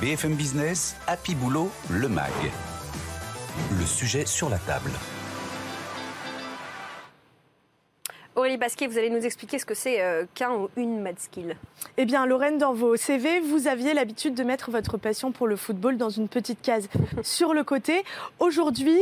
BFM Business, Happy Boulot, le MAG. Le sujet sur la table. Aurélie Basquier, vous allez nous expliquer ce que c'est euh, qu'un ou une mad skill. Eh bien, Lorraine, dans vos CV, vous aviez l'habitude de mettre votre passion pour le football dans une petite case sur le côté. Aujourd'hui,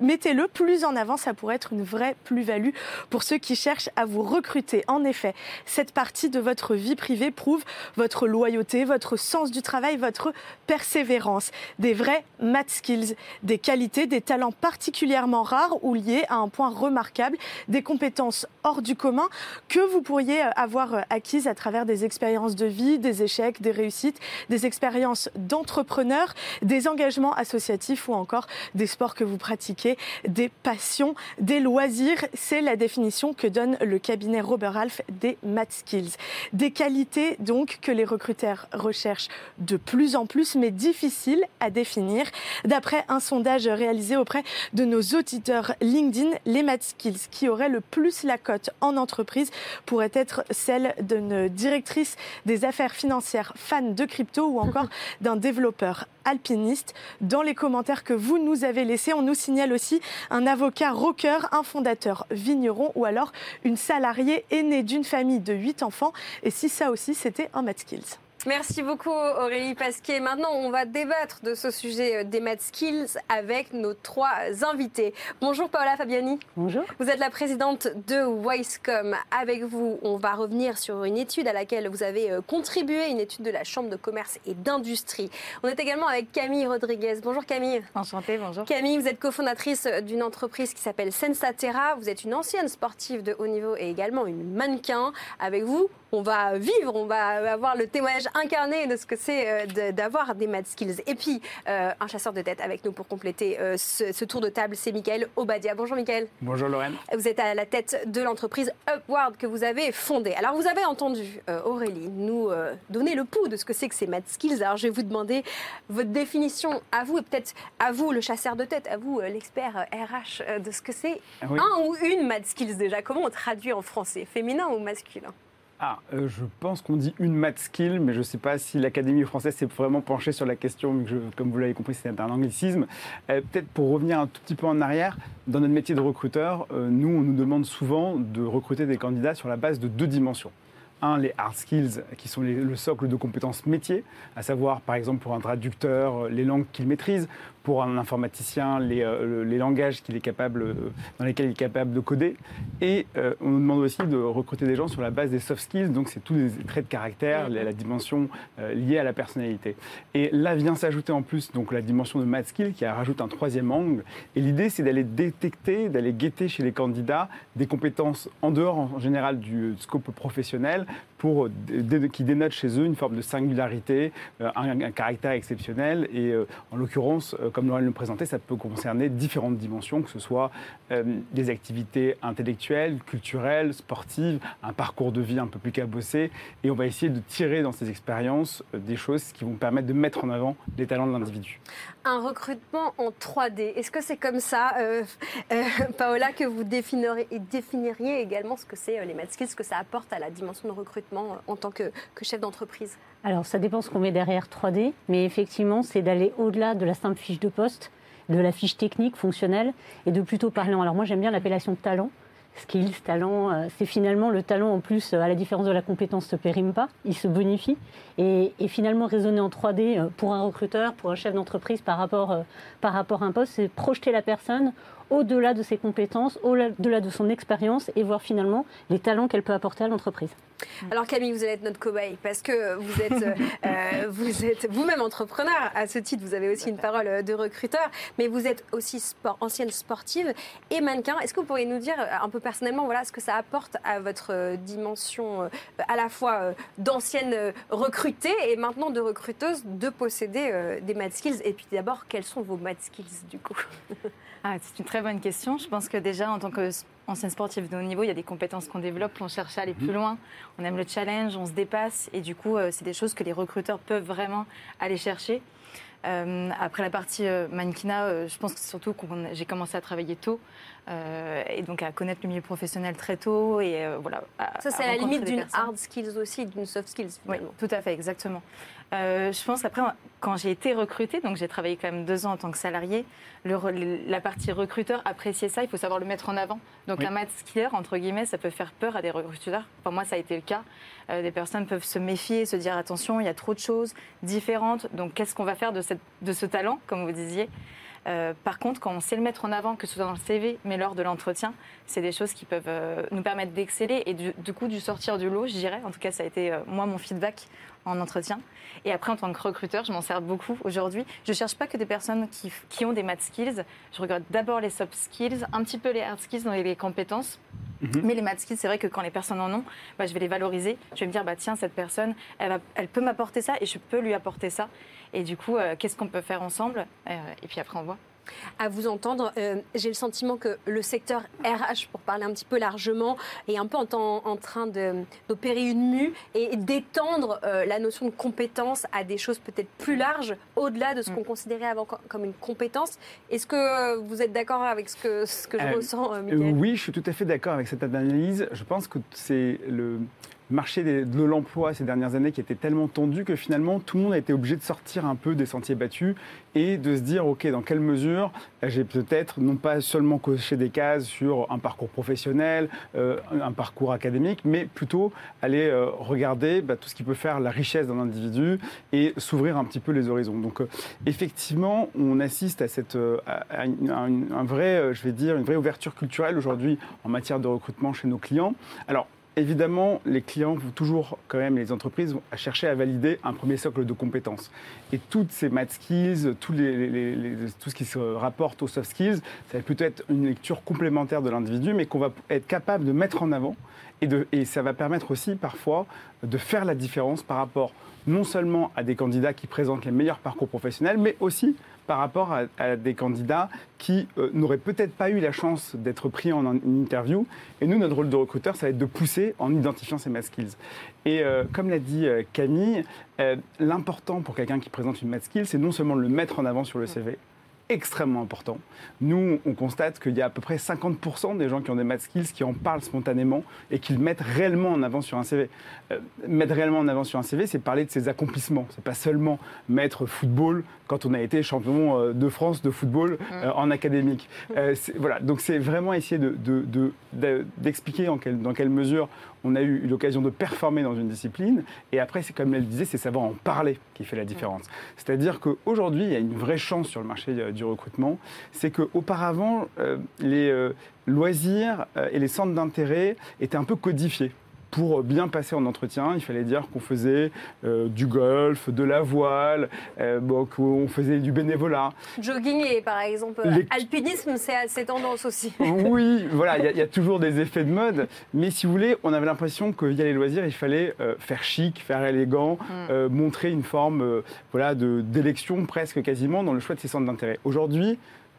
mettez-le plus en avant, ça pourrait être une vraie plus-value pour ceux qui cherchent à vous recruter. En effet, cette partie de votre vie privée prouve votre loyauté, votre sens du travail, votre persévérance. Des vrais mad skills, des qualités, des talents particulièrement rares ou liés à un point remarquable, des compétences hors du commun que vous pourriez euh, avoir euh, acquises à travers des expériences de vie, des échecs, des réussites, des expériences d'entrepreneurs, des engagements associatifs ou encore des sports que vous pratiquez, des passions, des loisirs. C'est la définition que donne le cabinet Robert Ralph des Math Skills. Des qualités donc que les recruteurs recherchent de plus en plus, mais difficiles à définir. D'après un sondage réalisé auprès de nos auditeurs LinkedIn, les Math Skills qui auraient le plus la cote en entreprise pourrait être celle d'une directrice des affaires financières fan de crypto ou encore d'un développeur alpiniste. Dans les commentaires que vous nous avez laissés, on nous signale aussi un avocat rocker, un fondateur vigneron ou alors une salariée aînée d'une famille de 8 enfants. Et si ça aussi, c'était un Math Skills. Merci beaucoup Aurélie Pasquier. Maintenant, on va débattre de ce sujet euh, des math skills avec nos trois invités. Bonjour Paola Fabiani. Bonjour. Vous êtes la présidente de Wisecom. Avec vous, on va revenir sur une étude à laquelle vous avez euh, contribué, une étude de la Chambre de commerce et d'industrie. On est également avec Camille Rodriguez. Bonjour Camille. Enchantée, bonjour. Camille, vous êtes cofondatrice d'une entreprise qui s'appelle Sensatera. Vous êtes une ancienne sportive de haut niveau et également une mannequin. Avec vous, on va vivre, on va avoir le témoignage incarné de ce que c'est euh, d'avoir des mad skills. Et puis, euh, un chasseur de tête avec nous pour compléter euh, ce, tour de table, c'est Michael Obadia. Bonjour Michael. Bonjour Lorraine. Vous êtes à la tête de l'entreprise Upward que vous avez fondée. Alors, vous avez entendu Aurélie nous donner le pouls de ce que c'est que ces mad skills. Alors, je vais vous demander votre définition à vous et peut-être à vous, le chasseur de tête, à vous, l'expert RH, de ce que c'est un ou une mad skills déjà. Comment on traduit en français Féminin ou masculin? Ah, euh, je pense qu'on dit une math skill, mais je ne sais pas si l'Académie française s'est vraiment penchée sur la question, comme vous l'avez compris, c'est un anglicisme. Euh, peut-être pour revenir un tout petit peu en arrière, dans notre métier de recruteur, euh, nous, on nous demande souvent de recruter des candidats sur la base de deux dimensions. Un, les hard skills, qui sont le socle de compétences métiers, à savoir, par exemple, pour un traducteur, les langues qu'il maîtrise, pour un informaticien les, euh, les langages qu'il est capable, euh, dans lesquels il est capable de coder. Et euh, on nous demande aussi de recruter des gens sur la base des soft skills, donc c'est tous les traits de caractère, la, dimension liée à la personnalité. Et là vient s'ajouter en plus donc la dimension de math skill qui rajoute un troisième angle. Et l'idée c'est d'aller détecter, d'aller guetter chez les candidats des compétences en dehors en général du scope professionnel qui dénotent chez eux une forme de singularité, un, un caractère exceptionnel. Et en l'occurrence, comme Laurent le présentait, ça peut concerner différentes dimensions, que ce soit euh, des activités intellectuelles, culturelles, sportives, un parcours de vie un peu plus cabossé. Et on va essayer de tirer dans ces expériences euh, des choses qui vont permettre de mettre en avant les talents de l'individu. Un recrutement en 3D, est-ce que c'est comme ça, euh, Paola, que vous définiriez, également ce que c'est les maths skills, ce que ça apporte à la dimension de recrutement en tant que, que chef d'entreprise? Alors, ça dépend ce qu'on met derrière 3D, mais effectivement, c'est d'aller au-delà de la simple fiche de poste, de la fiche technique, fonctionnelle, et de plutôt parler. Alors moi j'aime bien l'appellation talent. Skills, talent, euh, c'est finalement le talent en plus, euh, à la différence de la compétence, se périme pas, il se bonifie. Et, finalement, raisonner en 3D euh, pour un recruteur, pour un chef d'entreprise par rapport, par rapport à un poste, c'est projeter la personne au-delà de ses compétences, au-delà de son expérience et voir finalement les talents qu'elle peut apporter à l'entreprise. Alors Camille, vous allez être notre cobaye parce que vous êtes, euh, euh, vous êtes vous-même entrepreneur. À ce titre, vous avez aussi une parole euh, de recruteur, mais vous êtes aussi sport, ancienne sportive et mannequin. Est-ce que vous pourriez nous dire un peu personnellement, voilà, ce que ça apporte à votre dimension à la fois d'ancienne recrutée et maintenant de recruteuse de posséder des math skills? Et puis d'abord, quels sont vos math skills du coup? Ah, C'est une très bonne question. Je pense que déjà en tant que ancienne sportive de haut niveau, il y a des compétences qu'on développe, on cherche à aller plus loin, on aime le challenge, on se dépasse et du coup, euh, c'est des choses que les recruteurs peuvent vraiment aller chercher. Euh, après la partie euh, mannequinat, euh, je pense que c'est surtout que j'ai commencé à travailler tôt et donc à connaître le milieu professionnel très tôt et voilà. à- Ça, c'est à à la limite d'une hard skills aussi, d'une soft skills Oui, tout à fait, exactement. Euh, je pense après, quand j'ai été recrutée, donc j'ai travaillé quand même deux ans en tant que salarié, la partie recruteur appréciait ça, il faut savoir le mettre en avant. Donc Oui. un match skiller, entre guillemets, ça peut faire peur à des recruteurs. Pour moi, ça a été le cas. Euh, des personnes peuvent se méfier, se dire attention, il y a trop de choses différentes. Donc qu'est-ce qu'on va faire de, cette, de ce talent, comme vous disiez? Euh, par contre, quand on sait le mettre en avant, que ce soit dans le CV, mais lors de l'entretien, c'est des choses qui peuvent euh, nous permettre d'exceller et du, du coup du sortir du lot, je dirais. En tout cas, ça a été euh, moi mon feedback en entretien. Et après, en tant que recruteur, je m'en sers beaucoup aujourd'hui. Je ne cherche pas que des personnes qui, qui ont des math skills. Je regarde d'abord les soft skills, un petit peu les hard skills et les compétences. Mais les math skills, c'est vrai que quand les personnes en ont, bah, je vais les valoriser. Je vais me dire, bah, tiens, cette personne, elle, va- elle peut m'apporter ça et je peux lui apporter ça. Et du coup, euh, qu'est-ce qu'on peut faire ensemble? Euh, Et puis après, on voit. À vous entendre, euh, j'ai le sentiment que le secteur RH, pour parler un petit peu largement, est un peu en, en train d'opérer une mue et d'étendre euh, la notion de compétence à des choses peut-être plus larges, au-delà de ce Mm. qu'on considérait avant co- comme une compétence. Est-ce que vous êtes d'accord avec ce que, ce que je Euh, ressens, Mickaël oui, je suis tout à fait d'accord avec cette analyse. Je pense que c'est le marché de l'emploi ces dernières années qui était tellement tendu que finalement tout le monde a été obligé de sortir un peu des sentiers battus et de se dire ok dans quelle mesure euh, j'ai peut-être non pas seulement coché des cases sur un parcours professionnel, euh, un parcours académique, mais plutôt aller euh, regarder bah, tout ce qui peut faire la richesse d'un individu et s'ouvrir un petit peu les horizons. Donc effectivement, on assiste à, cette, à- une- à je vais dire, une vraie ouverture culturelle aujourd'hui en matière de recrutement chez nos clients. Alors, Évidemment, les clients vont toujours, quand même, les entreprises vont chercher à valider un premier socle de compétences. Et toutes ces math skills, tout ce qui se rapporte aux soft skills, ça va plutôt être une lecture complémentaire de l'individu, mais qu'on va être capable de mettre en avant. Et, et ça va permettre aussi, parfois, de faire la différence par rapport non seulement à des candidats qui présentent les meilleurs parcours professionnels, mais aussi par rapport à, des candidats qui euh, n'auraient peut-être pas eu la chance d'être pris en, interview. Et nous, notre rôle de recruteur, ça va être de pousser en identifiant ces math skills. Et euh, comme l'a dit euh, Camille, l'important pour quelqu'un qui présente une math skill, c'est non seulement de le mettre en avant sur le CV, extrêmement important. Nous, on constate qu'il y a à peu près 50% des gens qui ont des math skills qui en parlent spontanément et qui le mettent réellement en avant sur un CV. Mettre réellement en avant sur un CV, c'est parler de ses accomplissements. C'est pas seulement mettre football quand on a été champion euh, de France de football euh, en académique. Euh, voilà, donc c'est vraiment essayer de- de- de- de- d'expliquer en quelle- dans quelle mesure on a eu l'occasion de performer dans une discipline. Et après, c'est comme elle disait, c'est savoir en parler qui fait la différence. C'est-à-dire qu'aujourd'hui, il y a une vraie chance sur le marché du recrutement. C'est qu'auparavant, euh, les loisirs et les centres d'intérêt étaient un peu codifiés. Pour bien passer en entretien, il fallait dire qu'on faisait euh, du golf, de la voile, euh, bon, qu'on faisait du bénévolat. Jogging et par exemple euh, Les- alpinisme, c'est assez tendance aussi. Oui, voilà, il y a- il y, a toujours des effets de mode, mais si vous voulez, on avait l'impression que via les loisirs, il fallait euh, faire chic, faire élégant, euh, montrer une forme euh, voilà, d'élection presque quasiment dans le choix de ses centres d'intérêt. Aujourd'hui,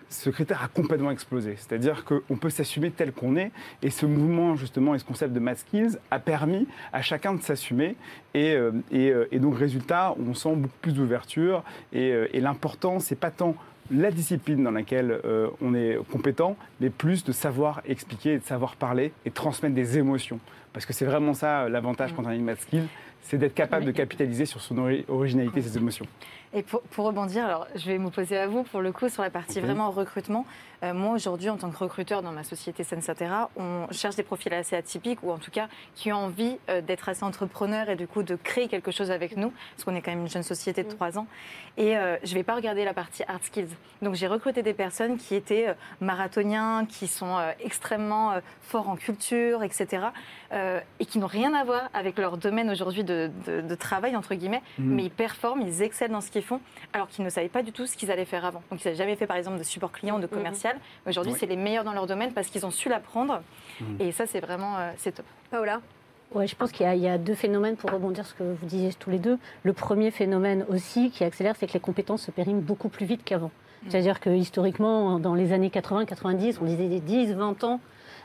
ce critère a complètement explosé. C'est-à-dire qu'on peut s'assumer tel qu'on est, et ce mouvement justement et ce concept de math skills a permis à chacun de s'assumer, et, euh, et, euh, et donc résultat, on sent beaucoup plus d'ouverture, et, euh, et l'important, c'est pas tant la discipline dans laquelle euh, on est compétent, mais plus de savoir expliquer, et de savoir parler et transmettre des émotions. Parce que c'est vraiment ça l'avantage quand on a une math skill, c'est d'être capable de capitaliser sur son ori- originalité, ses émotions. Et pour, pour rebondir, alors je vais m'opposer à vous pour le coup sur la partie vraiment recrutement. Euh, moi aujourd'hui, en tant que recruteur dans ma société Sensatera, on cherche des profils assez atypiques ou en tout cas qui ont envie euh, d'être assez entrepreneurs et du coup de créer quelque chose avec nous, parce qu'on est quand même une jeune société de 3 ans. Et euh, je ne vais pas regarder la partie hard skills. Donc j'ai recruté des personnes qui étaient euh, marathoniens, qui sont euh, extrêmement euh, forts en culture, etc. euh, et qui n'ont rien à voir avec leur domaine aujourd'hui de, de- de travail, entre guillemets, mais ils performent, ils excellent dans ce qu'ils font, alors qu'ils ne savaient pas du tout ce qu'ils allaient faire avant. Donc ils n'avaient jamais fait, par exemple, de support client, de commercial. Aujourd'hui, Oui. c'est les meilleurs dans leur domaine parce qu'ils ont su l'apprendre. Et ça, c'est vraiment euh, c'est top. Paola Ouais, je pense qu'il y, a- il y a deux phénomènes pour rebondir sur ce que vous disiez tous les deux. Le premier phénomène aussi qui accélère, c'est que les compétences se périment beaucoup plus vite qu'avant. C'est-à-dire que historiquement, dans les années 80-90, on disait des 10, 20 ans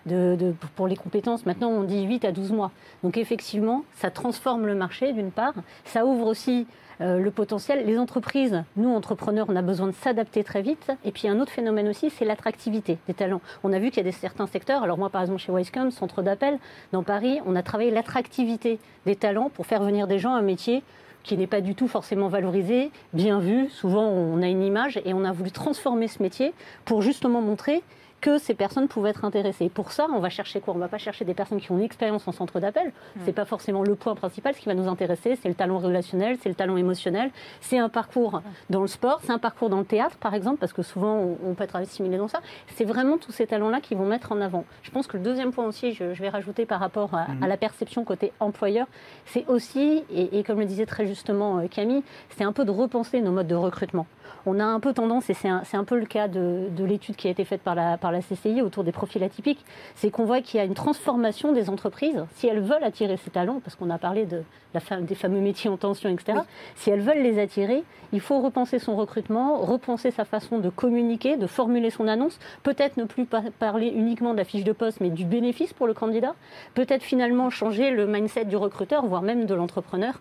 de, de- pour les compétences. Maintenant, on dit 8 à 12 mois. Donc effectivement, ça transforme le marché d'une part. Ça ouvre aussi le potentiel. Les entreprises, nous, entrepreneurs, on a besoin de s'adapter très vite. Et puis un autre phénomène aussi, c'est l'attractivité des talents. On a vu qu'il y a des, certains secteurs, alors moi par exemple chez Wisecom, centre d'appel, dans Paris, on a travaillé l'attractivité des talents pour faire venir des gens à un métier qui n'est pas du tout forcément valorisé, bien vu. Souvent, on a une image et on a voulu transformer ce métier pour justement montrer que ces personnes pouvaient être intéressées. Et pour ça, on va chercher quoi? On ne va pas chercher des personnes qui ont une expérience en centre d'appel. C'est pas forcément le point principal. Ce qui va nous intéresser, c'est le talent relationnel, c'est le talent émotionnel, c'est un parcours dans le sport, c'est un parcours dans le théâtre, par exemple, parce que souvent on, on peut être assimilé dans ça. C'est vraiment tous ces talents-là qui vont mettre en avant. Je pense que le deuxième point aussi, je, je vais rajouter par rapport à, à la perception côté employeur, c'est aussi, et, et comme le disait très justement euh, Camille, c'est un peu de repenser nos modes de recrutement. On a un peu tendance, et c'est un, peu le cas de, de l'étude qui a été faite par la, par la CCI autour des profils atypiques, c'est qu'on voit qu'il y a une transformation des entreprises, si elles veulent attirer ces talents, parce qu'on a parlé de la fam- des fameux métiers en tension, etc., si elles veulent les attirer, il faut repenser son recrutement, repenser sa façon de communiquer, de formuler son annonce, peut-être ne plus par- parler uniquement de la fiche de poste, mais du bénéfice pour le candidat, peut-être finalement changer le mindset du recruteur, voire même de l'entrepreneur,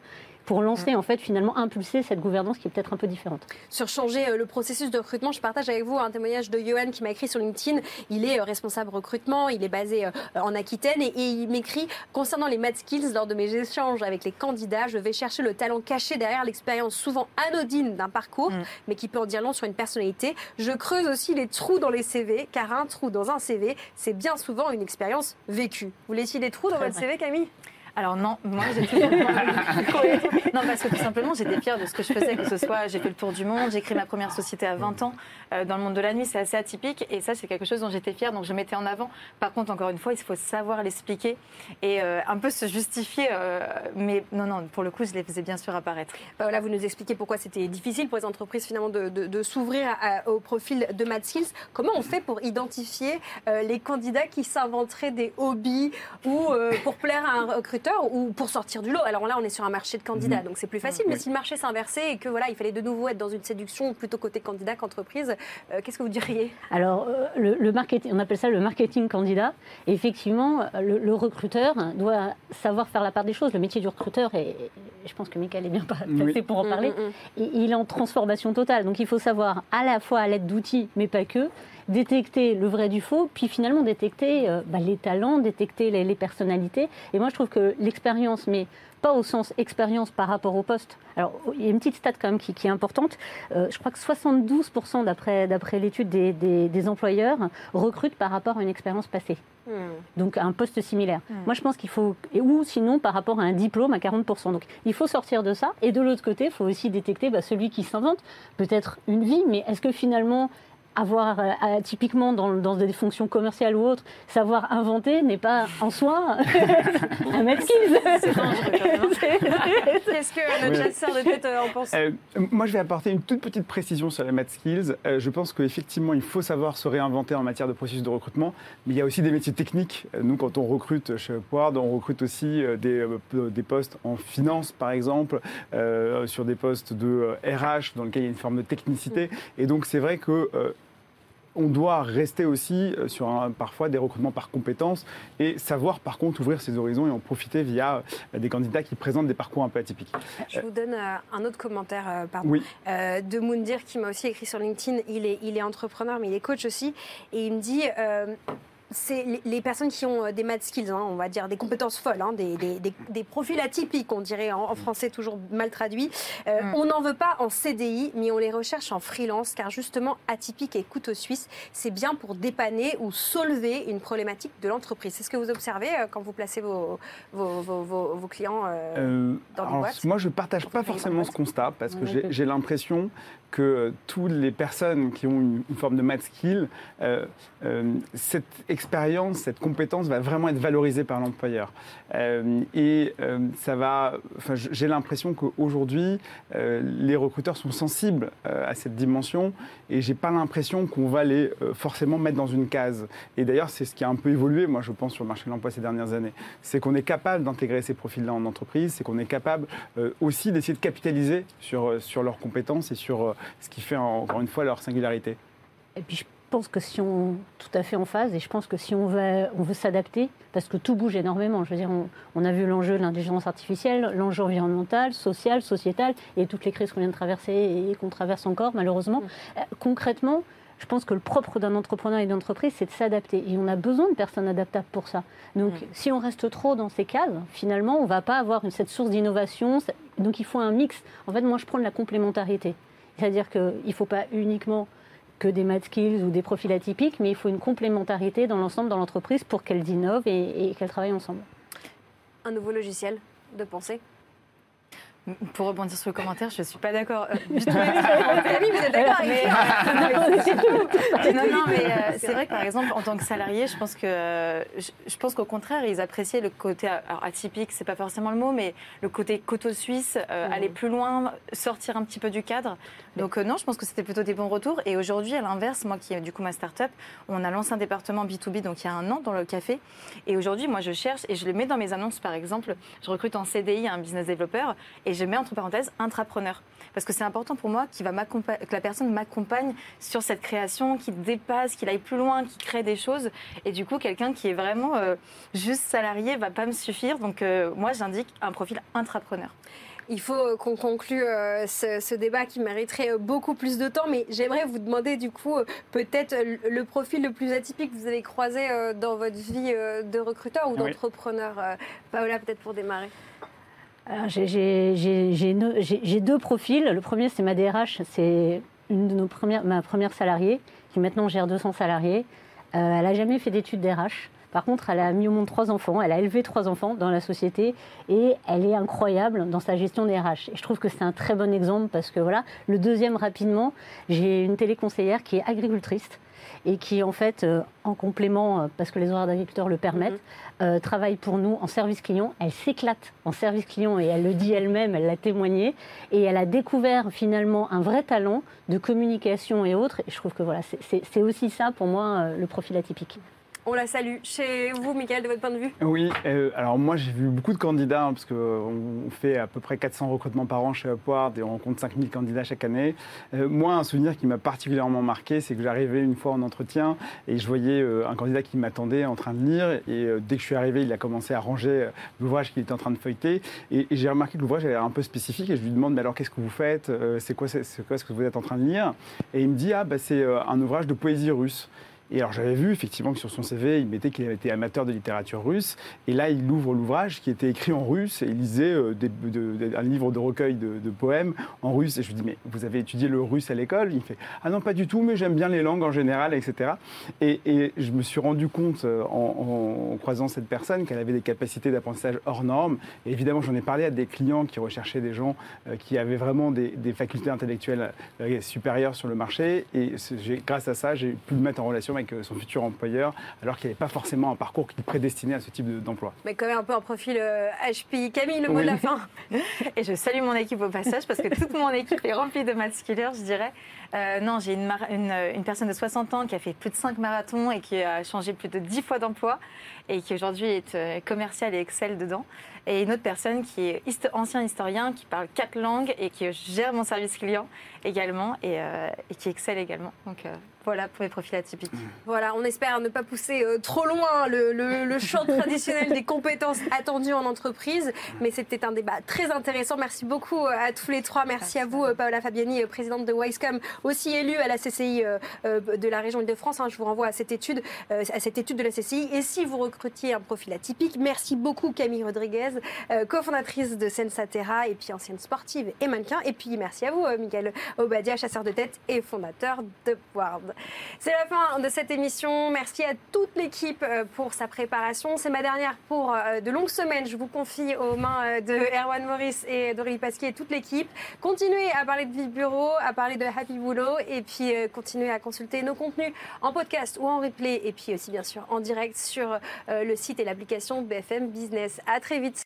pour lancer, en fait, finalement, impulser cette gouvernance qui est peut-être un peu différente. Sur changer euh, le processus de recrutement, je partage avec vous un témoignage de Johan qui m'a écrit sur LinkedIn. Il est euh, responsable recrutement, il est basé euh, en Aquitaine et, il m'écrit concernant les math skills lors de mes échanges avec les candidats, je vais chercher le talent caché derrière l'expérience souvent anodine d'un parcours, mais qui peut en dire long sur une personnalité. Je creuse aussi les trous dans les CV, car un trou dans un CV, c'est bien souvent une expérience vécue. Vous laissiez des trous dans votre CV, Camille? Alors non, moi j'ai toujours... non, parce que tout simplement j'étais fière de ce que je faisais, que ce soit j'ai fait le tour du monde, j'ai créé ma première société à 20 ans euh, dans le monde de la nuit, c'est assez atypique et ça c'est quelque chose dont j'étais fière, donc je mettais en avant. Par contre, encore une fois, il faut savoir l'expliquer et euh, un peu se justifier, euh, mais non, non, pour le coup, je les faisais bien sûr apparaître. Bah Voilà, vous nous expliquez pourquoi c'était difficile pour les entreprises finalement de, de- de s'ouvrir au profil de Mad Skills. Comment on fait pour identifier les candidats qui s'inventeraient des hobbies ou pour plaire à un recruteur ou pour sortir du lot Alors là, on est sur un marché de candidats, donc c'est plus facile. Mais Oui. si le marché s'inversait et que voilà, il fallait de nouveau être dans une séduction plutôt côté candidat qu'entreprise, euh, qu'est-ce que vous diriez? Alors, euh, le, le marketing, on appelle ça le marketing candidat. Et effectivement, le, le recruteur doit savoir faire la part des choses. Le métier du recruteur, et je pense que Michael est bien placé Oui. pour en parler, Mm, mm, mm. il il est en transformation totale. Donc, il faut savoir à la fois à l'aide d'outils, mais pas que, détecter le vrai du faux, puis finalement détecter euh, bah, les talents, détecter les, les personnalités. Et moi, je trouve que l'expérience, mais pas au sens expérience par rapport au poste. Alors, il y a une petite stat quand même qui, qui est importante. Euh, je crois que 72% d'après, d'après l'étude des, des- des employeurs recrutent par rapport à une expérience passée. Hmm. Donc un poste similaire. Moi je pense qu'il faut, ou sinon par rapport à un diplôme à 40%. Donc il faut sortir de ça. Et de l'autre côté, il faut aussi détecter bah, celui qui s'invente peut-être une vie, mais est-ce que finalement avoir euh, typiquement dans, dans des fonctions commerciales ou autres, savoir inventer n'est pas en soi un mad skills. C'est hein. Qu'est-ce que notre Oui. chasseur de tête euh, en pense Euh, moi, je vais apporter une toute petite précision sur les math skills. Euh, je pense qu'effectivement, il faut savoir se réinventer en matière de processus de recrutement, mais il y a aussi des métiers techniques. Nous, quand on recrute chez Upward, on recrute aussi des, des postes en finance, par exemple, euh, sur des postes de RH dans lesquels il y a une forme de technicité. Et donc, c'est vrai que euh, on doit rester aussi euh, sur un- parfois des recrutements par compétences et savoir par contre ouvrir ses horizons et en profiter via euh, des candidats qui présentent des parcours un peu atypiques. Je vous donne euh, un autre commentaire, pardon. Oui. De Moundir qui m'a aussi écrit sur LinkedIn. Il est, il est entrepreneur, mais il est coach aussi. Et il me dit. C'est les- personnes qui ont euh, des mad skills, hein, on va dire des compétences folles, hein, des, des- des- des profils atypiques, on dirait en, en français toujours mal traduit. Euh, Mm. On n'en veut pas en CDI, mais on les recherche en freelance, car justement atypique et couteau suisse, c'est bien pour dépanner ou soulever une problématique de l'entreprise. C'est ce que vous observez euh, quand vous placez vos, vos, vos- vos- vos clients euh, dans des boîtes moi, je ne partage pas forcément ce constat parce que ok. j'ai l'impression que euh, toutes les personnes qui ont une, forme de math skill, euh, euh, cette expérience, cette compétence va vraiment être valorisée par l'employeur. Et ça va. Enfin, j'ai l'impression qu'aujourd'hui, les recruteurs sont sensibles à cette dimension et j'ai pas l'impression qu'on va les forcément mettre dans une case. Et d'ailleurs, c'est ce qui a un peu évolué, moi, je pense, sur le marché de l'emploi ces dernières années. C'est qu'on est capable d'intégrer ces profils-là en entreprise, c'est qu'on est capable aussi d'essayer de capitaliser sur, sur leurs compétences et sur ce qui fait, encore une fois, leur singularité. Et puis je pense que si on tout à fait en phase et je pense que si on veut, on veut s'adapter, parce que tout bouge énormément. Je veux dire, on, on a vu l'enjeu de l'intelligence artificielle, l'enjeu environnemental, social, sociétal et toutes les crises qu'on vient de traverser et qu'on traverse encore malheureusement. Euh, concrètement, je pense que le propre d'un entrepreneur et d'une entreprise, c'est de s'adapter. Et on a besoin de personnes adaptables pour ça. Donc, si on reste trop dans ces cases, finalement, on ne va pas avoir cette source d'innovation. Donc, il faut un mix. En fait, moi, je prends de la complémentarité. C'est-à-dire qu'il ne faut pas uniquement que des math skills ou des profils atypiques, mais il faut une complémentarité dans l'ensemble dans l'entreprise pour qu'elles innovent et, et qu'elles travaillent ensemble. Un nouveau logiciel de pensée? Pour rebondir sur le commentaire, je ne suis pas d'accord euh. Camille, vous êtes d'accord avec Mais, non, non, mais euh, c'est vrai que par exemple, en tant que salarié, je pense que euh, je, je pense qu'au contraire, ils appréciaient le côté alors, atypique, c'est pas forcément le mot, mais le côté coteau suisse, euh, Mhm. aller plus loin, sortir un petit peu du cadre. Donc euh, non, je pense que c'était plutôt des bons retours. Et aujourd'hui, à l'inverse, moi qui ai du coup ma start-up, on a lancé un département B2B donc il y a un an dans le café. Et aujourd'hui, moi je cherche et je le mets dans mes annonces par exemple, je recrute en CDI un business développeur et je mets entre parenthèses intrapreneur. Parce que c'est important pour moi qu'il va que la personne m'accompagne sur cette création, qu'il dépasse, qu'il aille plus loin, qu'il crée des choses. Et du coup, quelqu'un qui est vraiment euh, juste salarié va pas me suffire. Donc euh, moi, j'indique un profil intrapreneur. Il faut euh, qu'on conclue euh, ce, ce débat qui mériterait beaucoup plus de temps, mais j'aimerais vous demander du coup euh, peut-être le le profil le plus atypique que vous avez croisé euh, dans votre vie euh, de recruteur ou d'entrepreneur. Euh, Paola, peut-être pour démarrer. J'ai deux profils. Le premier, c'est ma DRH, c'est une de nos premières, ma première salariée, qui maintenant gère 200 salariés. Euh, elle n'a jamais fait d'études DRH. Par contre, elle a mis au monde trois enfants, elle a élevé trois enfants dans la société et elle est incroyable dans sa gestion des RH. Et je trouve que c'est un très bon exemple parce que voilà. Le deuxième, rapidement, j'ai une téléconseillère qui est agricultrice et qui, en fait, euh, en complément, euh, parce que les horaires d'agriculteurs le permettent, euh, travaille pour nous en service client. Elle s'éclate en service client et elle le dit elle-même, elle l'a témoigné. Et elle a découvert finalement un vrai talent de communication et autres. Et je trouve que voilà, c'est- aussi ça pour moi le profil atypique. On la salue. Chez vous, Michael, de votre point de vue Oui, euh, alors moi j'ai vu beaucoup de candidats, hein, parce qu'on fait à peu près 400 recrutements par an chez Upward et on rencontre 5000 candidats chaque année. Euh, moi, un souvenir qui m'a particulièrement marqué, c'est que j'arrivais une fois en entretien et je voyais euh, un candidat qui m'attendait en train de lire. Et euh, dès que je suis arrivé, il a commencé à ranger euh, l'ouvrage qu'il était en train de feuilleter. Et, j'ai remarqué que l'ouvrage avait l'air un peu spécifique et je lui demande, mais alors qu'est-ce que vous faites? Euh, C'est quoi, quoi ce que vous êtes en train de lire? Et il me dit, ah, bah, c'est euh, un ouvrage de poésie russe. Et alors j'avais vu effectivement que sur son CV, il mettait qu'il avait été amateur de littérature russe. Et là, il ouvre l'ouvrage qui était écrit en russe et il lisait euh, un livre de recueil de, poèmes en russe. Et je lui dis, mais vous avez étudié le russe à l'école? Il fait, ah non, pas du tout, mais j'aime bien les langues en général, etc. Et, je me suis rendu compte euh, en, croisant cette personne qu'elle avait des capacités d'apprentissage hors normes. Et évidemment, j'en ai parlé à des clients qui recherchaient des gens euh, qui avaient vraiment des, facultés intellectuelles supérieures sur le marché. Et grâce à ça, j'ai pu le mettre en relation avec euh, son futur employeur, alors qu'il n'y avait pas forcément un parcours qui le prédestinait à ce type de- d'emploi. Mais quand même un peu un profil euh, HPI. Camille, le mot Oui. de la fin. Et je salue mon équipe au passage parce que toute mon équipe est remplie de maths skillers, je dirais. Euh, non, j'ai une, une, une personne de 60 ans qui a fait plus de 5 marathons et qui a changé plus de 10 fois d'emploi et qui aujourd'hui est euh, commerciale et excelle dedans. Et une autre personne qui est hist- ancien historien, qui parle quatre langues et qui gère mon service client également et, euh, et qui excelle également. Donc euh, voilà pour les profils atypiques. Voilà, on espère ne pas pousser euh, trop loin le, le- le champ traditionnel des compétences attendues en entreprise, mais c'était un débat très intéressant. Merci beaucoup à tous les trois. Merci, à vous, Paola Fabiani, présidente de Wisecom, aussi élue à la CCI de la région Île-de-France. hein. je vous renvoie à cette étude, euh, à cette étude de la CCI. Et si vous recrutiez un profil atypique, merci beaucoup Camille Rodriguez, euh, cofondatrice de Sensatera et puis ancienne sportive et mannequin. Et puis merci à vous, euh, Michael Obadia, chasseur de tête et fondateur de Ward. C'est la fin de cette émission. Merci à toute l'équipe euh, pour sa préparation. C'est ma dernière pour de longues semaines. Je vous confie aux mains de Erwan Maurice et d'Aurélie Pasquier et toute l'équipe. Continuez à parler de vie bureau, à parler de Happy Boulot et puis continuez à consulter nos contenus en podcast ou en replay et puis aussi bien sûr en direct sur le site et l'application BFM Business. À très vite.